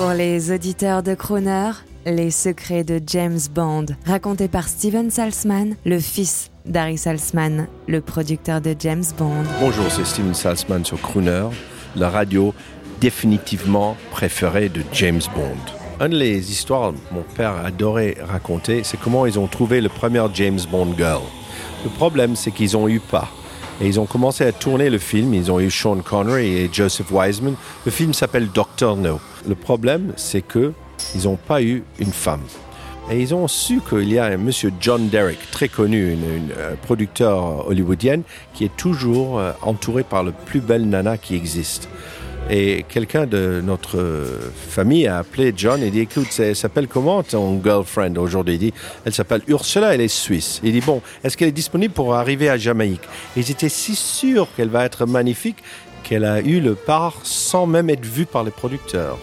Pour les auditeurs de Crooner, les secrets de James Bond, raconté par Steven Salzman, le fils d'Harry Salzman, le producteur de James Bond. Bonjour, c'est Steven Salzman sur Crooner, la radio définitivement préférée de James Bond. Une des histoires que mon père adorait raconter, c'est comment ils ont trouvé le premier James Bond girl. Le problème, c'est qu'ils ont eu pas. Et ils ont commencé à tourner le film. Ils ont eu Sean Connery et Joseph Wiseman. Le film s'appelle Doctor No. Le problème, c'est que ils n'ont pas eu une femme. Et ils ont su qu'il y a un monsieur John Derrick, très connu, un producteur hollywoodien, qui est toujours euh, entouré par le plus belle nana qui existe. Et quelqu'un de notre famille a appelé John et dit Écoute, elle s'appelle comment ton girlfriend? Aujourd'hui Il dit Elle s'appelle Ursula, elle est suisse. Il dit Bon, est-ce qu'elle est disponible pour arriver à Jamaïque? Et ils étaient si sûrs qu'elle va être magnifique qu'elle a eu le part sans même être vue par les producteurs.